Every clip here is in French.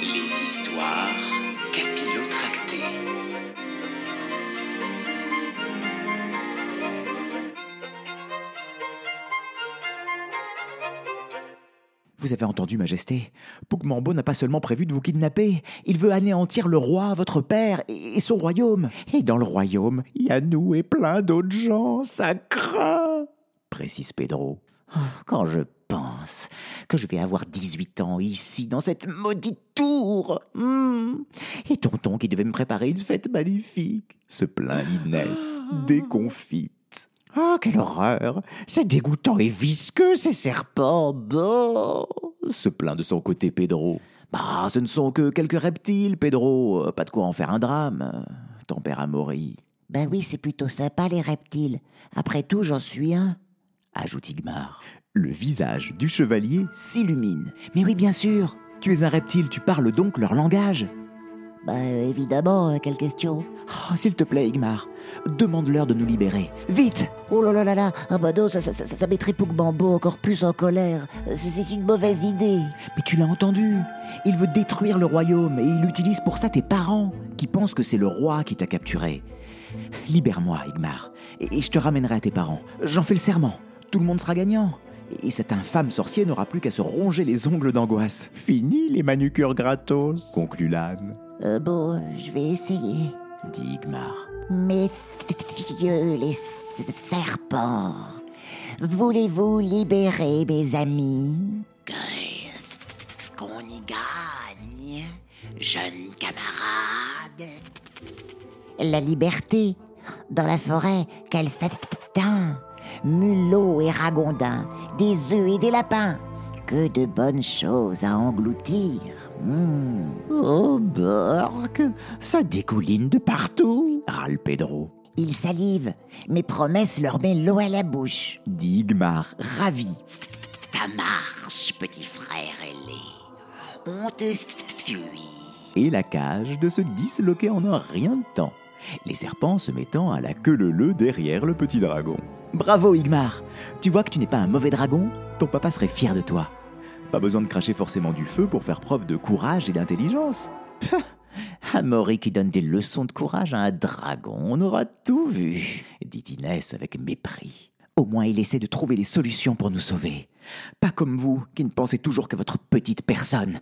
Les histoires capillotractées. Vous avez entendu, Majesté Pougmambo n'a pas seulement prévu de vous kidnapper, il veut anéantir le roi, votre père, et son royaume. Et dans le royaume, il y a nous et plein d'autres gens, ça craint précise Pedro. Oh, Quand je pense que je vais avoir 18 ans ici, dans cette maudite tour, hmm, et tonton qui devait me préparer une fête magnifique, se plaint Inès, déconfite. Oh, quelle horreur C'est dégoûtant et visqueux, ces serpents Bon se plaint de son côté Pedro. Bah, ce ne sont que quelques reptiles, Pedro. Pas de quoi en faire un drame. Tempère Amaury, Ben oui, c'est plutôt sympa les reptiles. Après tout, j'en suis un. Ajoute Igmar. Le visage du chevalier s'illumine. Mais oui, bien sûr. Tu es un reptile, tu parles donc leur langage Ben évidemment, euh, quelle question Oh, S'il te plaît, Igmar, demande-leur de nous libérer. Vite Oh là là là là, ah bah non, ça, ça, ça, ça mettrait Pougmambo encore plus en colère. C'est c'est une mauvaise idée. Mais tu l'as entendu Il veut détruire le royaume et il utilise pour ça tes parents, qui pensent que c'est le roi qui t'a capturé. Libère-moi, Igmar, et et je te ramènerai à tes parents. J'en fais le serment. Tout le monde sera gagnant. Et cet infâme sorcier n'aura plus qu'à se ronger les ongles d'angoisse. Fini les manucures gratos, conclut l'âne, Euh, bon, je vais essayer. dit Igmar. Messieurs les s- serpents, voulez-vous libérer mes amis? Qu'on y gagne, jeune camarade. La liberté, dans la forêt, quel festin Mulots et ragondins, des œufs et des lapins, que de bonnes choses à engloutir. Hmm. Oh, Bork, ça découline de partout, râle Pedro. Ils salivent, mes promesses leur met l'eau à la bouche. Dit Igmar, ravi. Ta marche, petit frère ailé. On te fuit. Et la cage de se disloquer en un rien de temps. Les serpents se mettant à la queue leu derrière le petit dragon. Bravo Igmar Tu vois que tu n'es pas un mauvais dragon? Ton papa serait fier de toi. Pas besoin de cracher forcément du feu pour faire preuve de courage et d'intelligence. Pah, Amaury qui donne des leçons de courage à un dragon, on aura tout vu, dit Inès avec mépris. Au moins il essaie de trouver des solutions pour nous sauver. Pas comme vous, qui ne pensez toujours qu'à votre petite personne.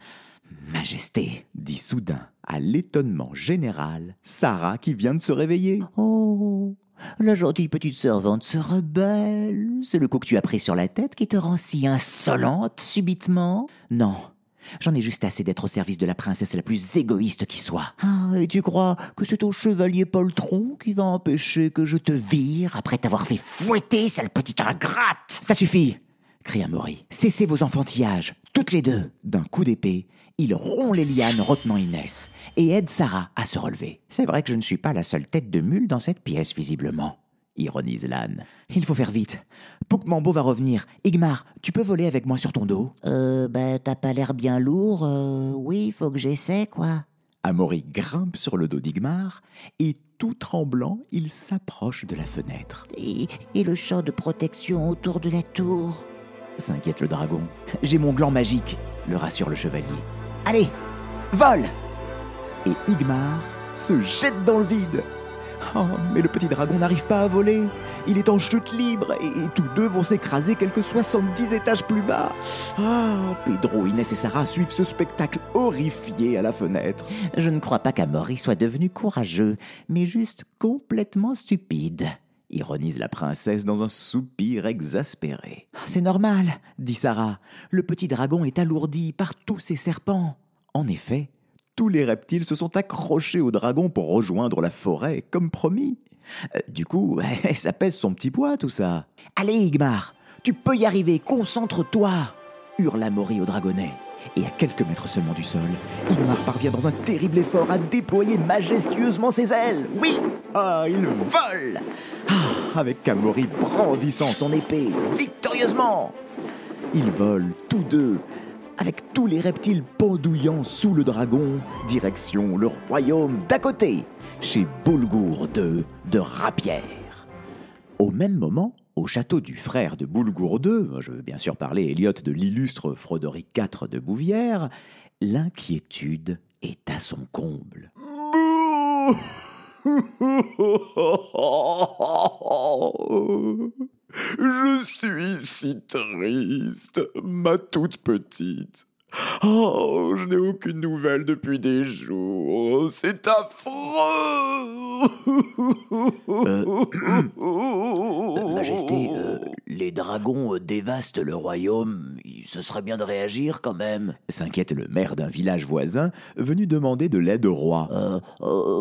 Majesté, dit soudain, à l'étonnement général, Sarah qui vient de se réveiller. Oh, la gentille petite servante se rebelle. C'est le coup que tu as pris sur la tête qui te rend si insolente subitement Non. J'en ai juste assez d'être au service de la princesse la plus égoïste qui soit. Ah, et tu crois que c'est ton chevalier poltron qui va empêcher que je te vire après t'avoir fait fouetter, sale petite ingrate? Ça suffit cria Maury. Cessez vos enfantillages, toutes les deux. D'un coup d'épée, il rompt les lianes retenant Inès et aide Sarah à se relever. C'est vrai que je ne suis pas la seule tête de mule dans cette pièce, visiblement. Ironise l'âne. Il faut faire vite. Poukmambo va revenir. Igmar, tu peux voler avec moi sur ton dos? Euh, ben t'as pas l'air bien lourd. euh, oui, faut que j'essaie, quoi. Amaury grimpe sur le dos d'Igmar et, tout tremblant, il s'approche de la fenêtre. Et, et le champ de protection autour de la tour. S'inquiète le dragon. J'ai mon gland magique, le rassure le chevalier. Allez, vole Et Igmar se jette dans le vide. Oh, mais le petit dragon n'arrive pas à voler. Il est en chute libre et, tous deux vont s'écraser quelques 70 étages plus bas. Ah, Pedro, Inès et Sarah suivent ce spectacle horrifié à la fenêtre. Je ne crois pas qu'Amaury soit devenu courageux, mais juste complètement stupide. Ironise la princesse dans un soupir exaspéré. C'est normal, dit Sarah. Le petit dragon est alourdi par tous ces serpents. En effet, tous les reptiles se sont accrochés au dragon pour rejoindre la forêt, comme promis. Euh, Du coup, ça pèse son petit poids, tout ça. Allez, Igmar, tu peux y arriver, concentre-toi hurle Amaury au dragonnet. Et à quelques mètres seulement du sol, Igmar parvient dans un terrible effort à déployer majestueusement ses ailes. Oui Ah, il vole Ah, avec Amaury brandissant son épée, victorieusement Ils volent tous deux, avec tous les reptiles pendouillant sous le dragon, direction le royaume d'à côté, chez Boulgour II de Rapière. Au même moment, au château du frère de Boulgour II, je veux bien sûr parler, Elliot, de l'illustre Frodoric IV de Bouvière, L'inquiétude est à son comble. Je suis si triste, ma toute petite. Oh, je n'ai aucune nouvelle depuis des jours. C'est affreux. Majesté, euh, les dragons euh, dévastent le royaume. Ce serait bien de réagir quand même. S'inquiète le maire d'un village voisin, venu demander de l'aide au roi. Euh,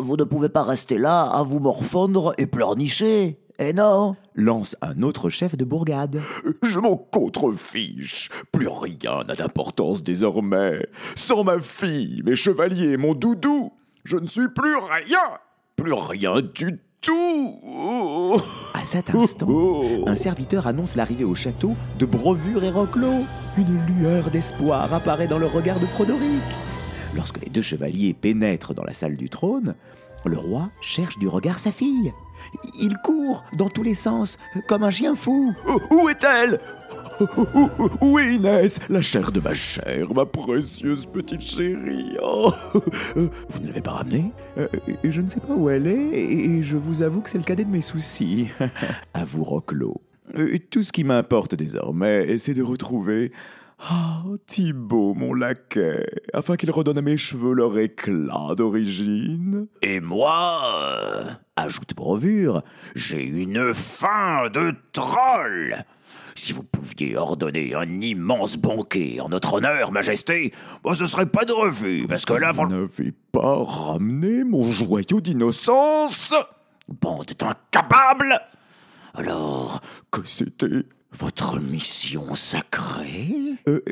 vous ne pouvez pas rester là à vous morfondre et pleurnicher. Eh non lance un autre chef de bourgade. Je m'en contrefiche. Plus rien n'a d'importance désormais. Sans ma fille, mes chevaliers, mon doudou, je ne suis plus rien. Plus rien du tout. À cet instant, un serviteur annonce l'arrivée au château de Brovure et Roclo. Une lueur d'espoir apparaît dans le regard de Frodoric. Lorsque les deux chevaliers pénètrent dans la salle du trône, le roi cherche du regard sa fille. Il court dans tous les sens, comme un chien fou. Où est-elle? Où est Inès, la chair de ma chair, ma précieuse petite chérie oh. Vous ne l'avez pas ramenée? Euh, Je ne sais pas où elle est, et je vous avoue que c'est le cadet de mes soucis. à vous, Roclo. Euh, tout ce qui m'importe désormais, c'est de retrouver Oh, Thibaut, mon laquais, afin qu'il redonne à mes cheveux leur éclat d'origine. Et moi, euh, ajoute Brovure, j'ai une faim de troll. Si vous pouviez ordonner un immense banquet en notre honneur, Majesté, ce serait pas de refus, parce que là, vous n'avez pas ramené mon joyau d'innocence Bande d'incapables Alors, que c'était votre mission sacrée? Euh,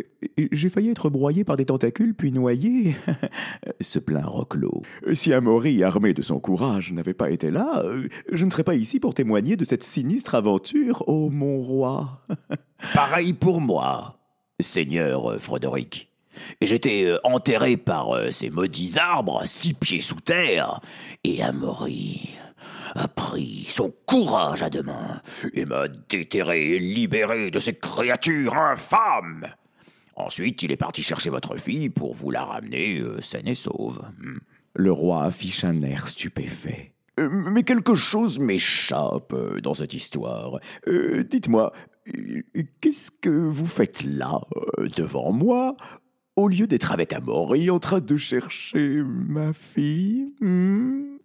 J'ai failli être broyé par des tentacules puis noyé, se plaint Roclo. Si Amaury, armé de son courage, n'avait pas été là, je ne serais pas ici pour témoigner de cette sinistre aventure, ô mon roi. Pareil pour moi, seigneur Frédéric. J'étais euh, enterré par euh, ces maudits arbres, six pieds sous terre, et Amaury a pris son courage à deux mains et m'a déterré et libéré de ces créatures infâmes. Ensuite, il est parti chercher votre fille pour vous la ramener euh, saine et sauve. Hmm. Le roi affiche un air stupéfait. Euh, mais quelque chose m'échappe euh, dans cette histoire. Dites-moi, qu'est-ce que vous faites là, devant moi, au lieu d'être avec Amaury en train de chercher ma fille hmm?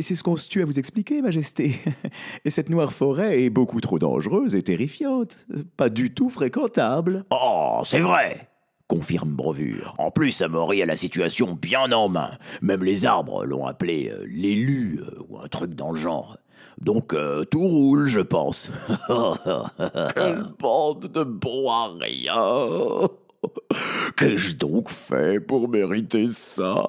C'est ce qu'on se tue à vous expliquer, Majesté. Et cette noire forêt est beaucoup trop dangereuse et terrifiante. Pas du tout fréquentable. Oh, c'est vrai confirme Brovure. En plus, Amaury a la situation bien en main. Même les arbres l'ont appelé euh, l'élu euh, ou un truc dans le genre. Donc euh, tout roule, je pense. Quelle bande de bons à rien Qu'ai-je donc fait pour mériter ça?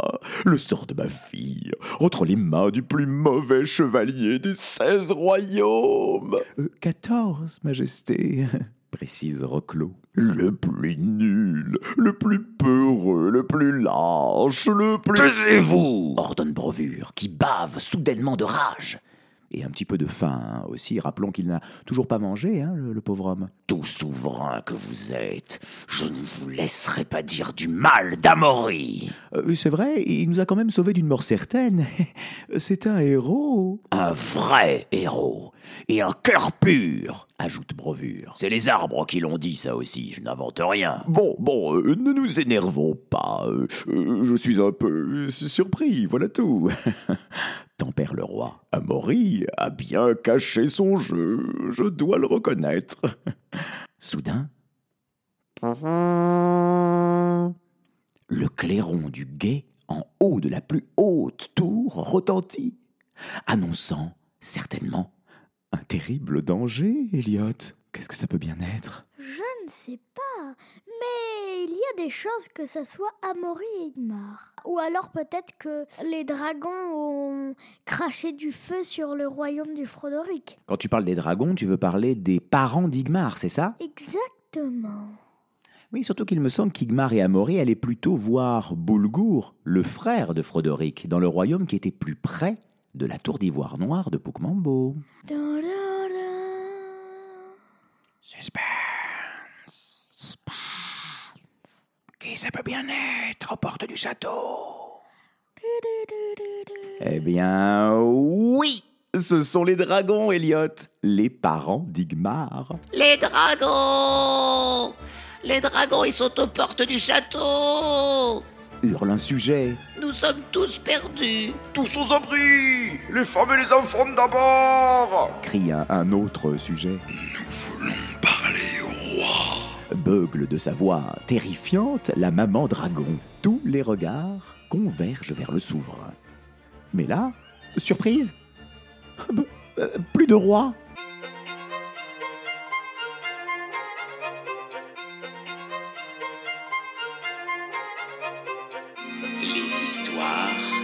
Le sort de ma fille, entre les mains du plus mauvais chevalier des seize royaumes. Euh, Quatorze, Majesté, précise Roclo. Le plus nul, le plus peureux, le plus lâche, le plus... Taisez-vous! Ordonne Brovure, qui bave soudainement de rage et un petit peu de faim hein, aussi. Rappelons qu'il n'a toujours pas mangé, hein, le, pauvre homme. Tout souverain que vous êtes, je ne vous laisserai pas dire du mal d'Amaury. Euh, c'est vrai, il nous a quand même sauvé d'une mort certaine. C'est un héros. Un vrai héros. Et un cœur pur, ajoute Brovure. C'est les arbres qui l'ont dit ça aussi, je n'invente rien. Bon, bon, euh, ne nous énervons pas. Euh, je suis un peu surpris, voilà tout. tempère le roi. Amaury a bien caché son jeu, je dois le reconnaître. Soudain, le clairon du guet en haut de la plus haute tour retentit, annonçant certainement un terrible danger, Elliot. Qu'est-ce que ça peut bien être? Je ne sais pas, mais il y a des chances que ça soit Amaury et Igmar. Ou alors peut-être que les dragons ont craché du feu sur le royaume du Frodoric. Quand tu parles des dragons, tu veux parler des parents d'Igmar, c'est ça? Exactement. Oui, surtout qu'il me semble qu'Igmar et Amaury allaient plutôt voir Boulgour, le frère de Frodoric, dans le royaume qui était plus près de la tour d'ivoire noire de Poukmambo. Suspense. ça peut bien être aux portes du château? Eh bien, oui Ce sont les dragons, Elliot, les parents d'Igmar. Les dragons Les dragons, ils sont aux portes du château Hurle un sujet. Nous sommes tous perdus Tous aux abris Les femmes et les enfants d'abord crie un, un autre sujet. Parlez au roi Beugle de sa voix terrifiante la maman dragon. Tous les regards convergent vers le souverain. Mais là, surprise euh, Plus de roi les histoires.